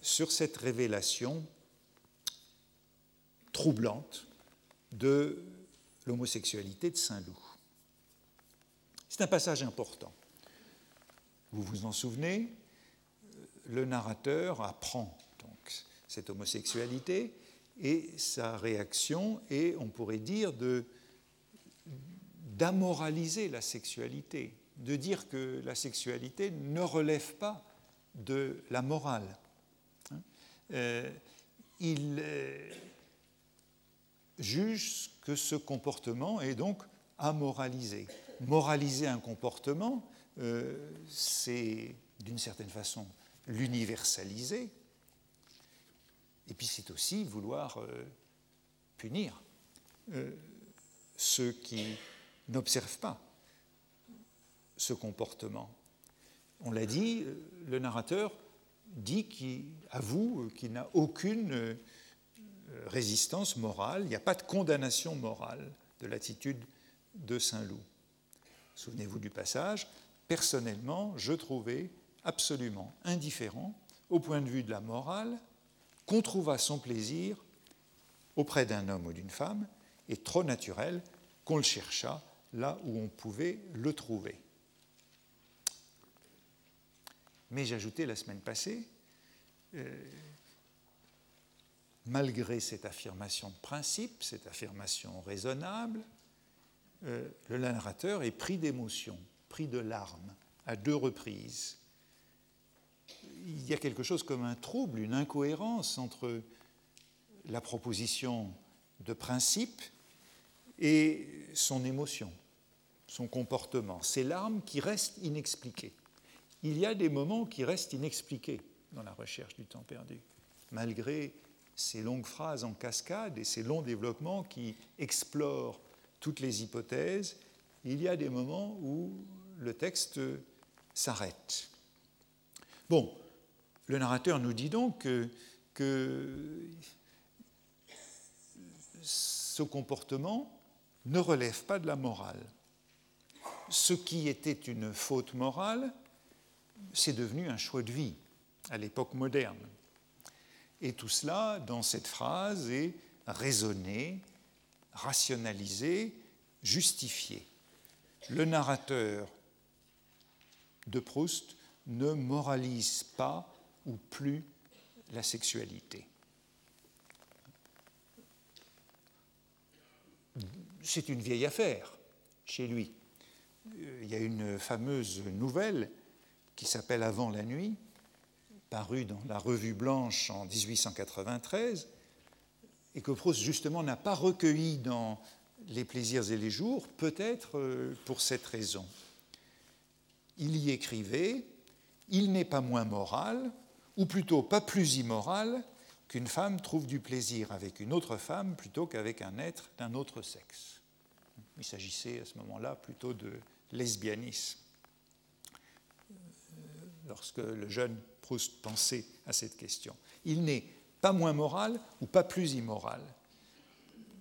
sur cette révélation troublante de l'homosexualité de Saint-Loup. C'est un passage important. Vous vous en souvenez, le narrateur apprend donc cette homosexualité et sa réaction est, on pourrait dire, d'amoraliser la sexualité, de dire que la sexualité ne relève pas de la morale. Hein. Euh, il euh, juge que ce comportement est donc amoralisé. Moraliser un comportement, euh, c'est d'une certaine façon l'universaliser, et puis c'est aussi vouloir punir ceux qui n'observe pas ce comportement. On l'a dit, le narrateur dit qu'il avoue qu'il n'a aucune euh, résistance morale, il n'y a pas de condamnation morale de l'attitude de Saint-Loup. Souvenez-vous du passage, personnellement, je trouvais absolument indifférent au point de vue de la morale qu'on trouva son plaisir auprès d'un homme ou d'une femme et trop naturel qu'on le cherchât là où on pouvait le trouver. Mais j'ajoutais la semaine passée, euh, malgré cette affirmation de principe, cette affirmation raisonnable, euh, le narrateur est pris d'émotion, pris de larmes, à deux reprises. Il y a quelque chose comme un trouble, une incohérence entre la proposition de principe et son émotion son comportement, ses larmes qui restent inexpliquées. Il y a des moments qui restent inexpliqués dans la recherche du temps perdu, malgré ces longues phrases en cascade et ces longs développements qui explorent toutes les hypothèses, il y a des moments où le texte s'arrête. Bon, le narrateur nous dit donc que, ce comportement ne relève pas de la morale ce qui était une faute morale, c'est devenu un choix de vie à l'époque moderne. Et tout cela, dans cette phrase, est raisonné, rationalisé, justifié. Le narrateur de Proust ne moralise pas ou plus la sexualité. C'est une vieille affaire chez lui il y a une fameuse nouvelle qui s'appelle Avant la nuit, parue dans la Revue Blanche en 1893, et que Proust justement n'a pas recueilli dans Les plaisirs et les jours, peut-être euh, pour cette raison. Il y écrivait Il n'est pas moins moral, ou plutôt pas plus immoral, qu'une femme trouve du plaisir avec une autre femme plutôt qu'avec un être d'un autre sexe. Il s'agissait à ce moment-là plutôt de lesbianisme. Euh, lorsque le jeune Proust à cette question. Il n'est pas moins moral ou pas plus immoral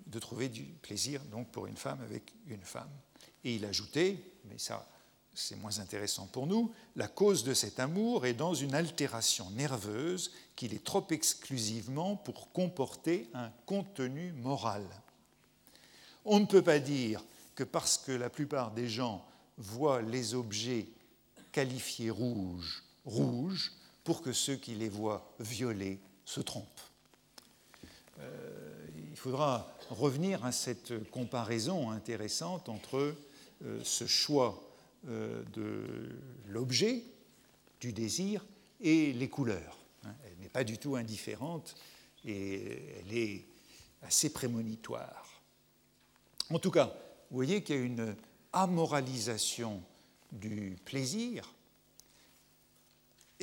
de trouver du plaisir donc pour une femme avec une femme. Et il ajoutait, mais ça c'est moins intéressant pour nous, la cause de cet amour est dans une altération nerveuse qu'il est trop exclusivement pour comporter un contenu moral. On ne peut pas dire que parce que la plupart des gens voient les objets qualifiés rouges rouges pour que ceux qui les voient violets se trompent. Euh, il faudra revenir à cette comparaison intéressante entre euh, ce choix euh, de l'objet, du désir, et les couleurs. Hein. Elle n'est pas du tout indifférente et elle est assez prémonitoire. En tout cas, vous voyez qu'il y a une amoralisation du plaisir.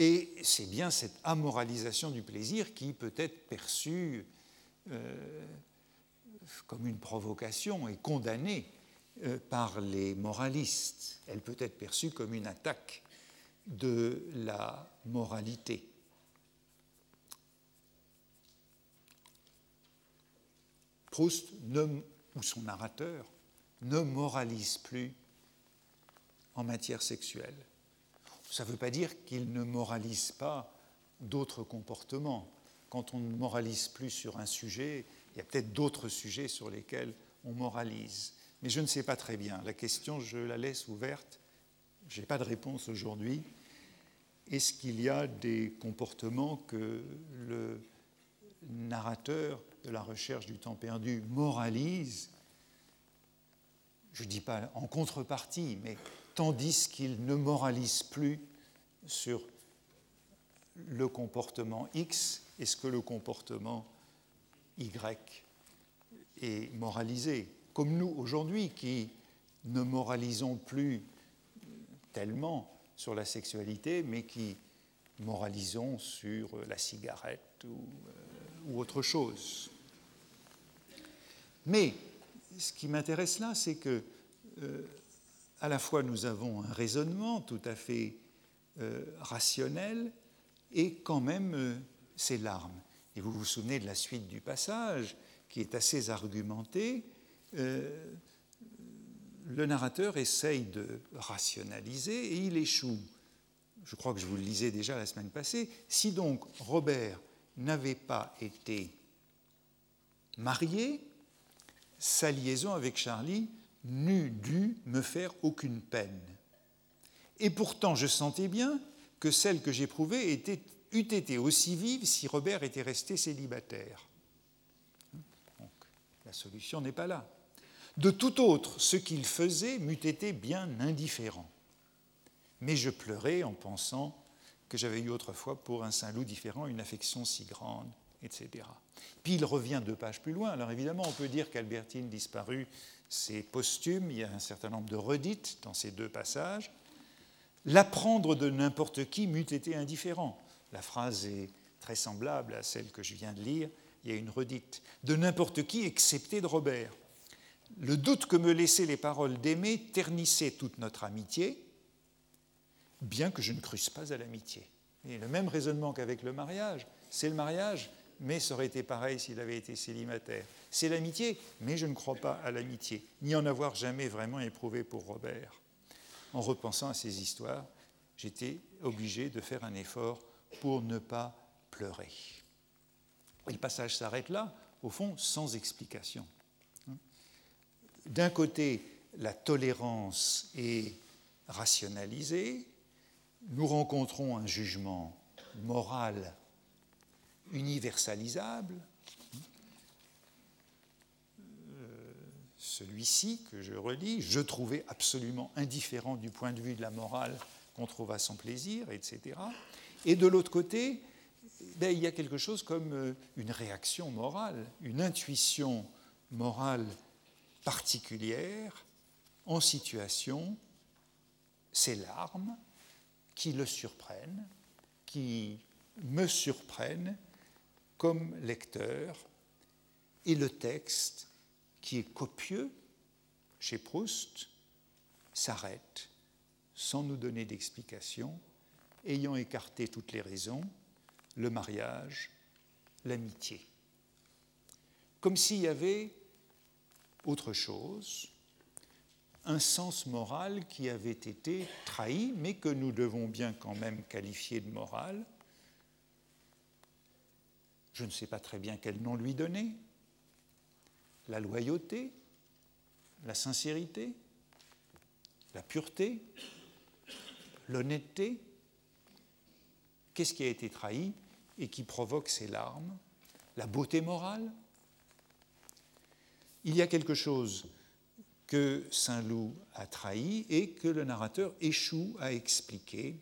Et c'est bien cette amoralisation du plaisir qui peut être perçue euh, comme une provocation et condamnée euh, par les moralistes. Elle peut être perçue comme une attaque de la moralité. Proust, ou son narrateur, ne moralise plus en matière sexuelle. Ça ne veut pas dire qu'il ne moralise pas d'autres comportements. Quand on ne moralise plus sur un sujet, il y a peut-être d'autres sujets sur lesquels on moralise. Mais je ne sais pas très bien. La question, je la laisse ouverte. Je n'ai pas de réponse aujourd'hui. Est-ce qu'il y a des comportements que le narrateur de la recherche du temps perdu moralise? Je ne dis pas en contrepartie, mais tandis qu'il ne moralise plus sur le comportement X, est-ce que le comportement Y est moralisé Comme nous aujourd'hui qui ne moralisons plus tellement sur la sexualité, mais qui moralisons sur la cigarette ou, euh, autre chose. Mais ce qui m'intéresse là, c'est que euh, à la fois nous avons un raisonnement tout à fait euh, rationnel et quand même euh, ces larmes. Et vous vous souvenez de la suite du passage qui est assez argumenté. Euh, le narrateur essaye de rationaliser et il échoue. Je crois que je vous le lisais déjà la semaine passée. Si donc Robert n'avait pas été marié, sa liaison avec Charlie n'eût dû me faire aucune peine. Et pourtant, je sentais bien que celle que j'éprouvais eût été aussi vive si Robert était resté célibataire. Donc, la solution n'est pas là. De tout autre, ce qu'il faisait m'eût été bien indifférent. Mais je pleurais en pensant que j'avais eu autrefois pour un Saint-Loup différent une affection si grande, etc. Puis il revient deux pages plus loin. Alors évidemment, on peut dire qu'Albertine disparut, c'est posthume, il y a un certain nombre de redites dans ces deux passages. L'apprendre de n'importe qui m'eût été indifférent. La phrase est très semblable à celle que je viens de lire. Il y a une redite. De n'importe qui, excepté de Robert. Le doute que me laissaient les paroles d'aimer ternissait toute notre amitié, bien que je ne crusse pas à l'amitié. Et le même raisonnement qu'avec le mariage, c'est le mariage, mais ça aurait été pareil s'il avait été célibataire. C'est l'amitié, mais je ne crois pas à l'amitié, ni en avoir jamais vraiment éprouvé pour Robert en repensant à ces histoires, j'étais obligé de faire un effort pour ne pas pleurer. Le passage s'arrête là, au fond, sans explication. D'un côté, la tolérance est rationalisée, nous rencontrons un jugement moral universalisable, celui-ci, que je relis, je trouvais absolument indifférent du point de vue de la morale qu'on trouve à son plaisir, etc. Et de l'autre côté, ben, il y a quelque chose comme euh, une réaction morale, une intuition morale particulière en situation, ces larmes qui le surprennent, qui me surprennent comme lecteur, et le texte qui est copieux chez Proust, s'arrête sans nous donner d'explication, ayant écarté toutes les raisons, le mariage, l'amitié. Comme s'il y avait autre chose, un sens moral qui avait été trahi, mais que nous devons bien quand même qualifier de moral. Je ne sais pas très bien quel nom lui donner, la loyauté, la sincérité, la pureté, l'honnêteté. Qu'est-ce qui a été trahi et qui provoque ces larmes? La beauté morale Il y a quelque chose que Saint Loup a trahi et que le narrateur échoue à expliquer,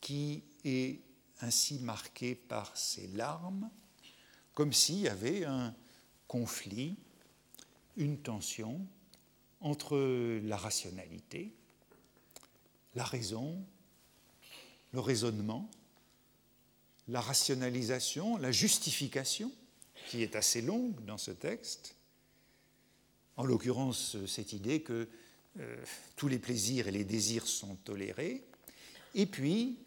qui est ainsi marqué par ces larmes, comme s'il y avait un, conflit, une tension entre la rationalité, la raison, le raisonnement, la rationalisation, la justification, qui est assez longue dans ce texte, en l'occurrence cette idée que euh, tous les plaisirs et les désirs sont tolérés, et puis,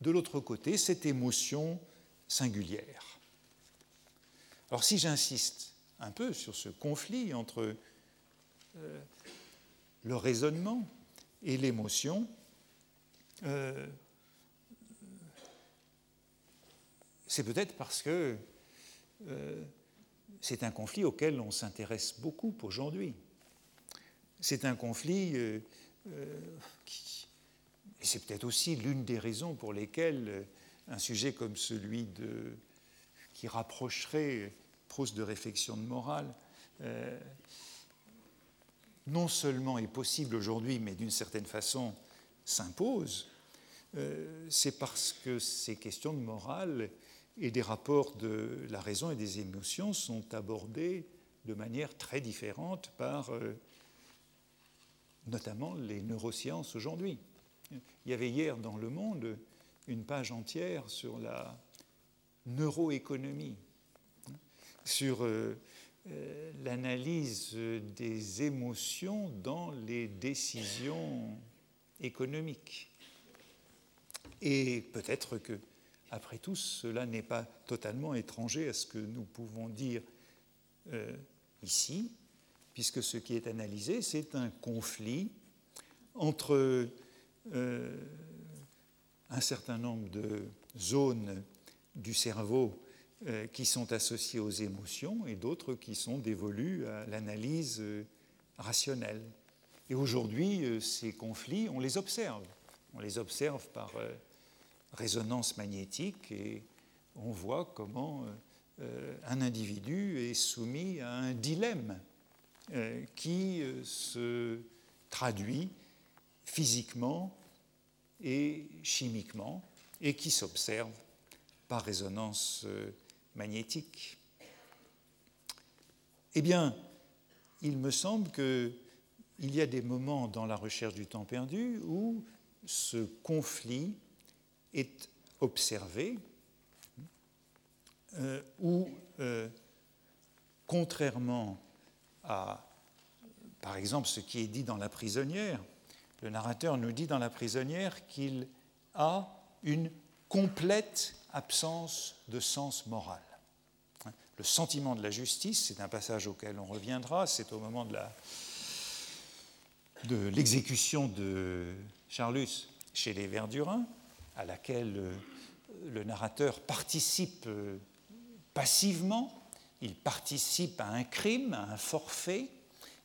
de l'autre côté, cette émotion singulière. Alors si j'insiste un peu sur ce conflit entre euh, le raisonnement et l'émotion, euh, c'est peut-être parce que euh, c'est un conflit auquel on s'intéresse beaucoup aujourd'hui. C'est un conflit qui, et c'est peut-être aussi l'une des raisons pour lesquelles un sujet comme celui de, qui rapprocherait Proust de réflexion de morale, euh, non seulement est possible aujourd'hui, mais d'une certaine façon s'impose, euh, c'est parce que ces questions de morale et des rapports de la raison et des émotions sont abordées de manière très différente par euh, notamment les neurosciences aujourd'hui. Il y avait hier dans Le Monde une page entière sur la neuroéconomie, sur euh, euh, l'analyse des émotions dans les décisions économiques. Et peut-être que, après tout, cela n'est pas totalement étranger à ce que nous pouvons dire euh, ici, puisque ce qui est analysé, c'est un conflit entre un certain nombre de zones du cerveau euh, qui sont associées aux émotions et d'autres qui sont dévolues à l'analyse euh, rationnelle. Et aujourd'hui, euh, ces conflits, on les observe. On les observe par résonance magnétique et on voit comment un individu est soumis à un dilemme qui se traduit physiquement et chimiquement et qui s'observe par résonance euh, magnétique. Eh bien, il me semble qu'il y a des moments dans la recherche du temps perdu où ce conflit est observé, euh, où, euh, contrairement à, par exemple, ce qui est dit dans La prisonnière, le narrateur nous dit dans La prisonnière qu'il a une complète absence de sens moral. Le sentiment de la justice, c'est un passage auquel on reviendra, c'est au moment de, l'exécution de Charlus chez les Verdurins, à laquelle euh, le narrateur participe euh, passivement, il participe à un crime, à un forfait,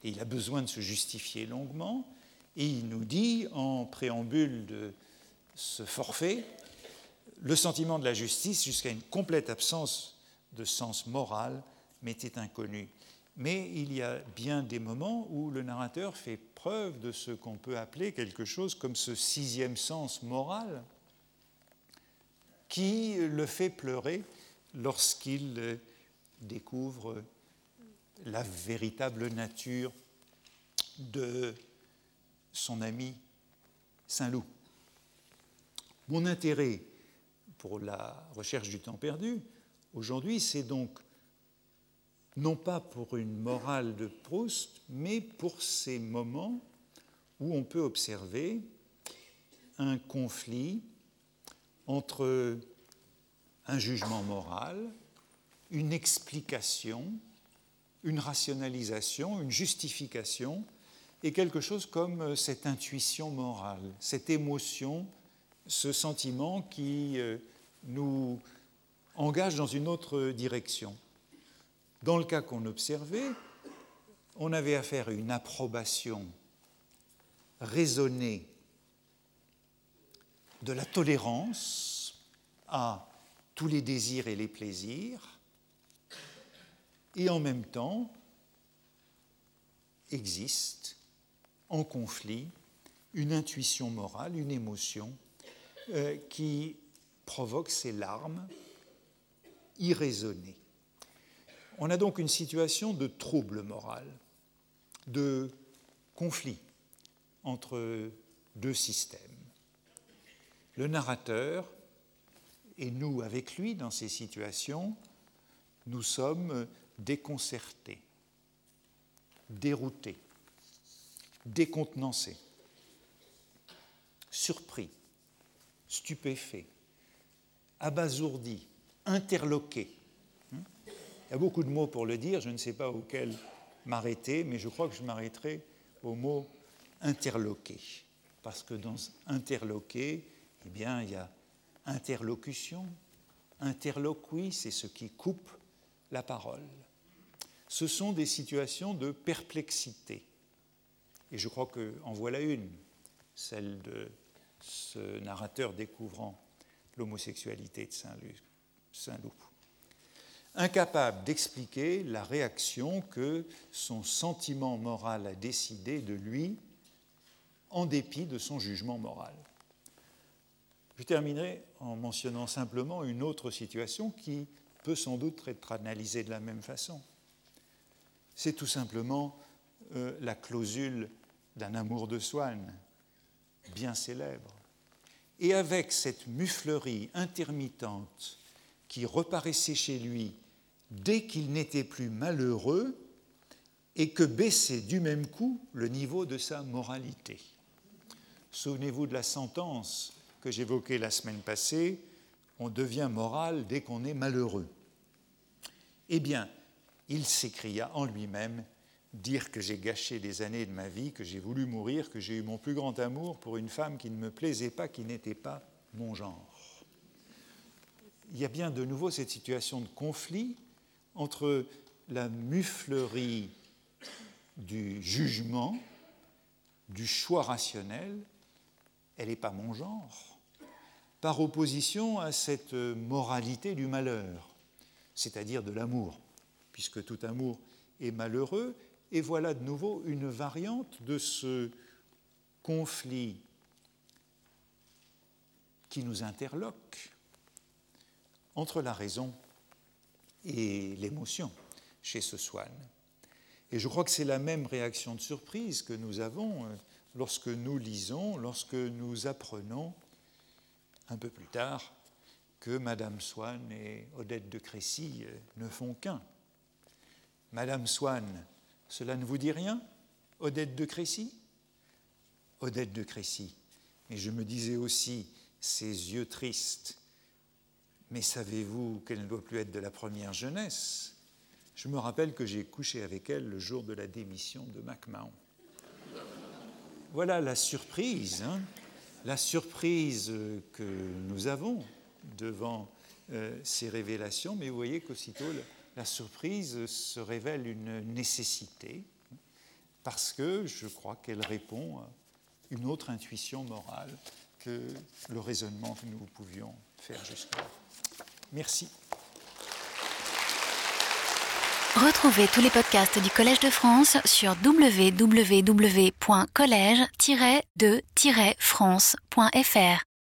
et il a besoin de se justifier longuement, et il nous dit en préambule de ce forfait, le sentiment de la justice, jusqu'à une complète absence de sens moral, m'était inconnu. Mais il y a bien des moments où le narrateur fait preuve de ce qu'on peut appeler quelque chose comme ce sixième sens moral qui le fait pleurer lorsqu'il découvre la véritable nature de son ami Saint-Loup. Mon intérêt pour la recherche du temps perdu, aujourd'hui, c'est donc non pas pour une morale de Proust, mais pour ces moments où on peut observer un conflit entre un jugement moral, une explication, une rationalisation, une justification, et quelque chose comme cette intuition morale, cette émotion, ce sentiment qui euh, nous engage dans une autre direction. Dans le cas qu'on observait, on avait affaire à une approbation raisonnée de la tolérance à tous les désirs et les plaisirs, et en même temps existe en conflit une intuition morale, une émotion euh, qui provoque ces larmes irraisonnées. On a donc une situation de trouble moral, de conflit entre deux systèmes. Le narrateur et nous avec lui dans ces situations, nous sommes déconcertés, déroutés, décontenancés, surpris, stupéfait, abasourdi, interloqué. Il y a beaucoup de mots pour le dire, je ne sais pas auquel m'arrêter, mais je crois que je m'arrêterai au mot interloqué. Parce que dans interloqué, eh bien, il y a interlocution, interloquie, c'est ce qui coupe la parole. Ce sont des situations de perplexité. Et je crois qu'en voilà une, celle de ce narrateur découvrant l'homosexualité de Saint-Loup. Incapable d'expliquer la réaction que son sentiment moral a décidé de lui en dépit de son jugement moral. Je terminerai en mentionnant simplement une autre situation qui peut sans doute être analysée de la même façon. C'est tout simplement euh, la clausule d'un amour de Swann, bien célèbre. Et avec cette muflerie intermittente qui reparaissait chez lui dès qu'il n'était plus malheureux et que baissait du même coup le niveau de sa moralité. Souvenez-vous de la sentence que j'évoquais la semaine passée, on devient moral dès qu'on est malheureux. Eh bien, il s'écria en lui-même, dire que j'ai gâché des années de ma vie, que j'ai voulu mourir, que j'ai eu mon plus grand amour pour une femme qui ne me plaisait pas, qui n'était pas mon genre. Il y a bien de nouveau cette situation de conflit entre la muflerie du jugement, du choix rationnel, elle n'est pas mon genre, par opposition à cette moralité du malheur, c'est-à-dire de l'amour, puisque tout amour est malheureux, et voilà de nouveau une variante de ce conflit qui nous interloque entre la raison et l'émotion chez ce Swann. Et je crois que c'est la même réaction de surprise que nous avons euh, lorsque nous lisons, lorsque nous apprenons un peu plus tard que Madame Swann et Odette de Crécy euh, ne font qu'un. Madame Swann cela ne vous dit rien Odette de Crécy? Odette de Crécy. Et je me disais aussi, ses yeux tristes. Mais savez-vous qu'elle ne doit plus être de la première jeunesse? Je me rappelle que j'ai couché avec elle le jour de la démission de MacMahon. Voilà la surprise, hein la surprise que nous avons devant euh, ces révélations, mais vous voyez qu'aussitôt la surprise se révèle une nécessité parce que je crois qu'elle répond à une autre intuition morale que le raisonnement que nous pouvions faire jusqu'à Merci. Retrouvez tous les podcasts du Collège de France sur www.collège-de-france.fr.